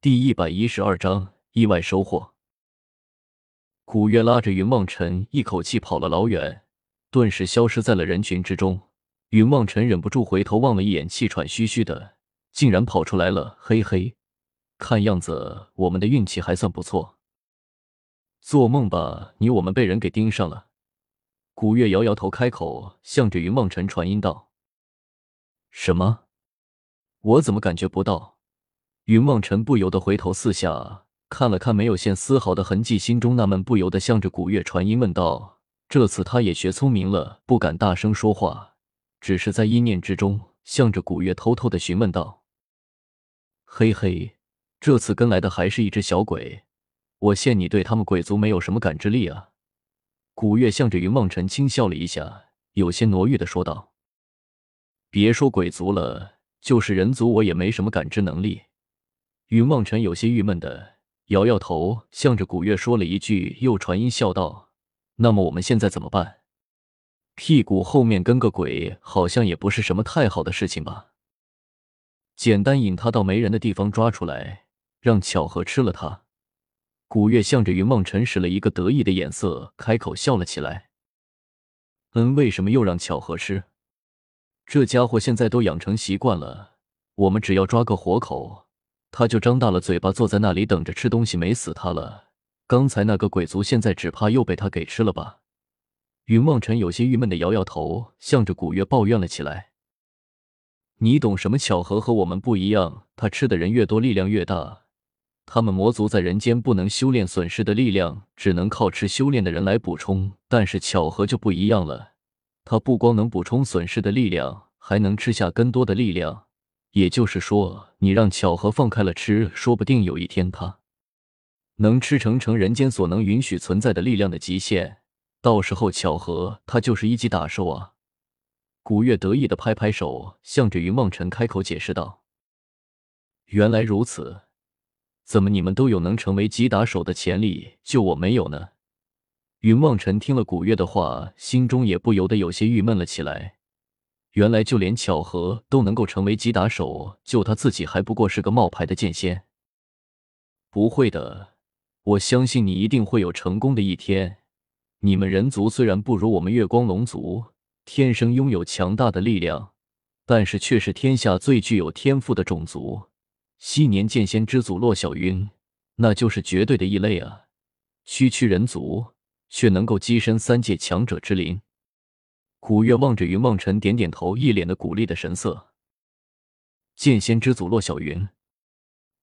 第一百一十二章意外收获。古月拉着云望尘，一口气跑了老远，顿时消失在了人群之中。云望尘忍不住回头望了一眼，气喘吁吁的，竟然跑出来了。嘿嘿，看样子我们的运气还算不错。做梦吧，你我们被人给盯上了。古月摇摇头，开口向着云望尘传音道：“什么？我怎么感觉不到？”云梦尘不由得回头四下看了看，没有现丝毫的痕迹，心中纳闷，不由得向着古月传音问道：“这次他也学聪明了，不敢大声说话，只是在意念之中向着古月偷偷的询问道：‘嘿嘿，这次跟来的还是一只小鬼，我见你对他们鬼族没有什么感知力啊。’”古月向着云梦尘轻笑了一下，有些挪郁的说道：“别说鬼族了，就是人族，我也没什么感知能力。”云望尘有些郁闷的摇摇头，向着古月说了一句，又传音笑道：“那么我们现在怎么办？屁股后面跟个鬼，好像也不是什么太好的事情吧？简单引他到没人的地方抓出来，让巧合吃了他。”古月向着云望尘使了一个得意的眼色，开口笑了起来：“嗯，为什么又让巧合吃？这家伙现在都养成习惯了，我们只要抓个活口。”他就张大了嘴巴，坐在那里等着吃东西，没死他了。刚才那个鬼族，现在只怕又被他给吃了吧？云望尘有些郁闷的摇摇头，向着古月抱怨了起来：“你懂什么？巧合和我们不一样，他吃的人越多，力量越大。他们魔族在人间不能修炼，损失的力量只能靠吃修炼的人来补充。但是巧合就不一样了，他不光能补充损失的力量，还能吃下更多的力量。”也就是说，你让巧合放开了吃，说不定有一天他能吃成成人间所能允许存在的力量的极限。到时候，巧合他就是一级打手啊！古月得意的拍拍手，向着云梦尘开口解释道：“原来如此，怎么你们都有能成为级打手的潜力，就我没有呢？”云梦尘听了古月的话，心中也不由得有些郁闷了起来。原来就连巧合都能够成为击打手，就他自己还不过是个冒牌的剑仙。不会的，我相信你一定会有成功的一天。你们人族虽然不如我们月光龙族天生拥有强大的力量，但是却是天下最具有天赋的种族。昔年剑仙之祖洛小云，那就是绝对的异类啊！区区人族却能够跻身三界强者之林。古月望着云望尘，点点头，一脸的鼓励的神色。剑仙之祖骆小云，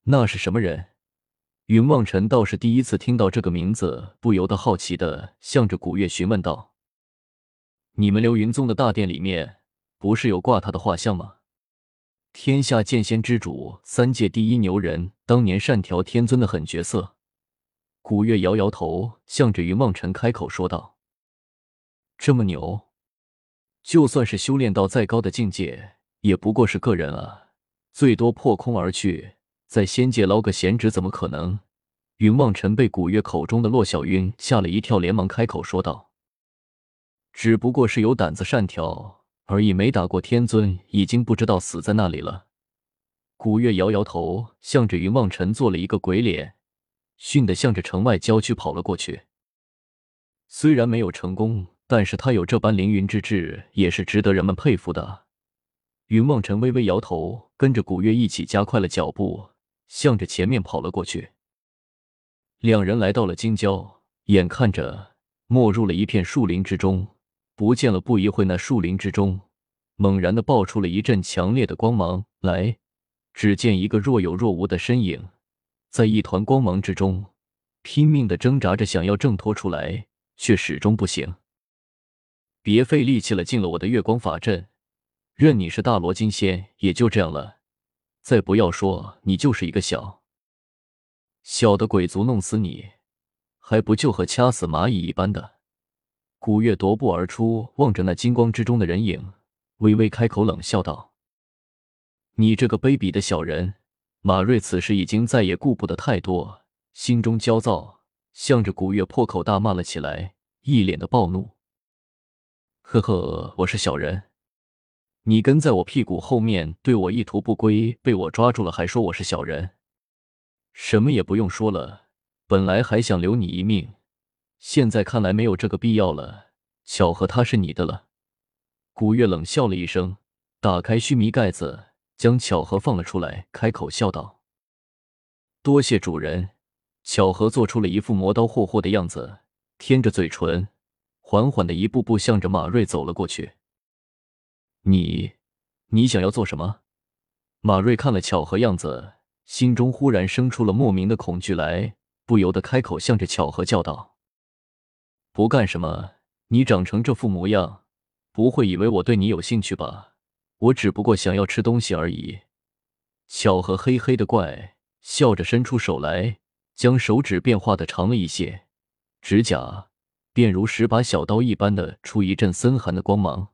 那是什么人？云望尘倒是第一次听到这个名字，不由得好奇的向着古月询问道：“你们流云宗的大殿里面，不是有挂他的画像吗？天下剑仙之主，三界第一牛人，当年单条天尊的狠角色。”古月摇摇头，向着云望尘开口说道：“这么牛？”就算是修炼到再高的境界，也不过是个人啊，最多破空而去，在仙界捞个闲职，怎么可能？云望尘被古月口中的洛小云吓了一跳，连忙开口说道：“只不过是有胆子善条而已，没打过天尊，已经不知道死在那里了。”古月摇摇头，向着云望尘做了一个鬼脸，迅的向着城外郊区跑了过去。虽然没有成功。但是他有这般凌云之志，也是值得人们佩服的。云望尘微微摇头，跟着古月一起加快了脚步，向着前面跑了过去。两人来到了京郊，眼看着没入了一片树林之中，不见了。不一会，那树林之中猛然的爆出了一阵强烈的光芒来，只见一个若有若无的身影，在一团光芒之中拼命的挣扎着，想要挣脱出来，却始终不行。别费力气了，进了我的月光法阵，任你是大罗金仙，也就这样了。再不要说你就是一个小小的鬼族，弄死你还不就和掐死蚂蚁一般的？古月踱步而出，望着那金光之中的人影，微微开口冷笑道：“你这个卑鄙的小人！”马瑞此时已经再也顾不得太多，心中焦躁，向着古月破口大骂了起来，一脸的暴怒。呵呵，我是小人，你跟在我屁股后面对我意图不轨，被我抓住了还说我是小人，什么也不用说了，本来还想留你一命，现在看来没有这个必要了。巧合他是你的了。古月冷笑了一声，打开须弥盖子，将巧合放了出来，开口笑道：“多谢主人。”巧合做出了一副磨刀霍霍的样子，舔着嘴唇，缓缓的一步步向着马瑞走了过去。你，你想要做什么？马瑞看了巧合样子，心中忽然生出了莫名的恐惧来，不由得开口向着巧合叫道：“不干什么？你长成这副模样，不会以为我对你有兴趣吧？我只不过想要吃东西而已。”巧合嘿嘿的怪笑着伸出手来。将手指变化的长了一些，指甲便如十把小刀一般的出一阵森寒的光芒。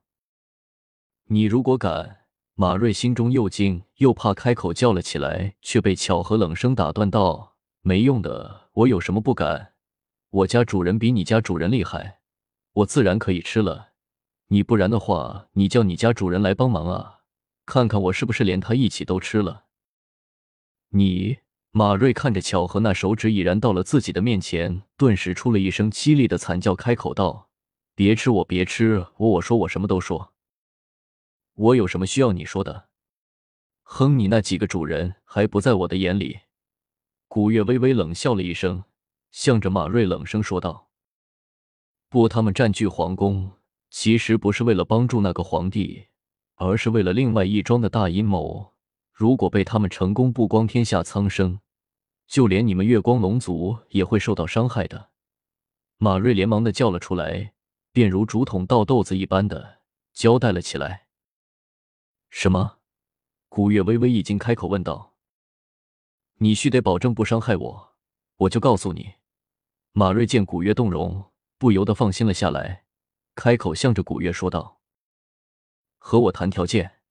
你如果敢，马瑞心中又惊又怕，开口叫了起来，却被巧合冷声打断道：“没用的，我有什么不敢？我家主人比你家主人厉害，我自然可以吃了。你不然的话，你叫你家主人来帮忙啊，看看我是不是连他一起都吃了。你。”马瑞看着巧合那手指已然到了自己的面前，顿时出了一声凄厉的惨叫，开口道：“别吃我，别吃我！我说我什么都说，我有什么需要你说的？哼，你那几个主人还不在我的眼里。”古月微微冷笑了一声，向着马瑞冷声说道：“不，他们占据皇宫，其实不是为了帮助那个皇帝，而是为了另外一桩的大阴谋。”如果被他们成功曝光天下苍生，就连你们月光龙族也会受到伤害的。马瑞连忙的叫了出来，便如竹筒倒豆子一般的交代了起来。什么？古月微微一惊，开口问道：“你须得保证不伤害我，我就告诉你。”马瑞见古月动容，不由得放心了下来，开口向着古月说道：“和我谈条件。”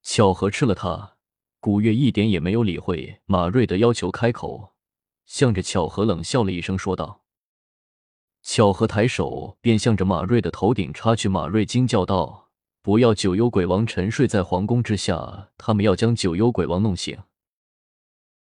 巧合吃了他，古月一点也没有理会马瑞的要求，开口向着巧合冷笑了一声，说道：“巧合抬手便向着马瑞的头顶插去。”马瑞惊叫道：“不要！九幽鬼王沉睡在皇宫之下，他们要将九幽鬼王弄醒。”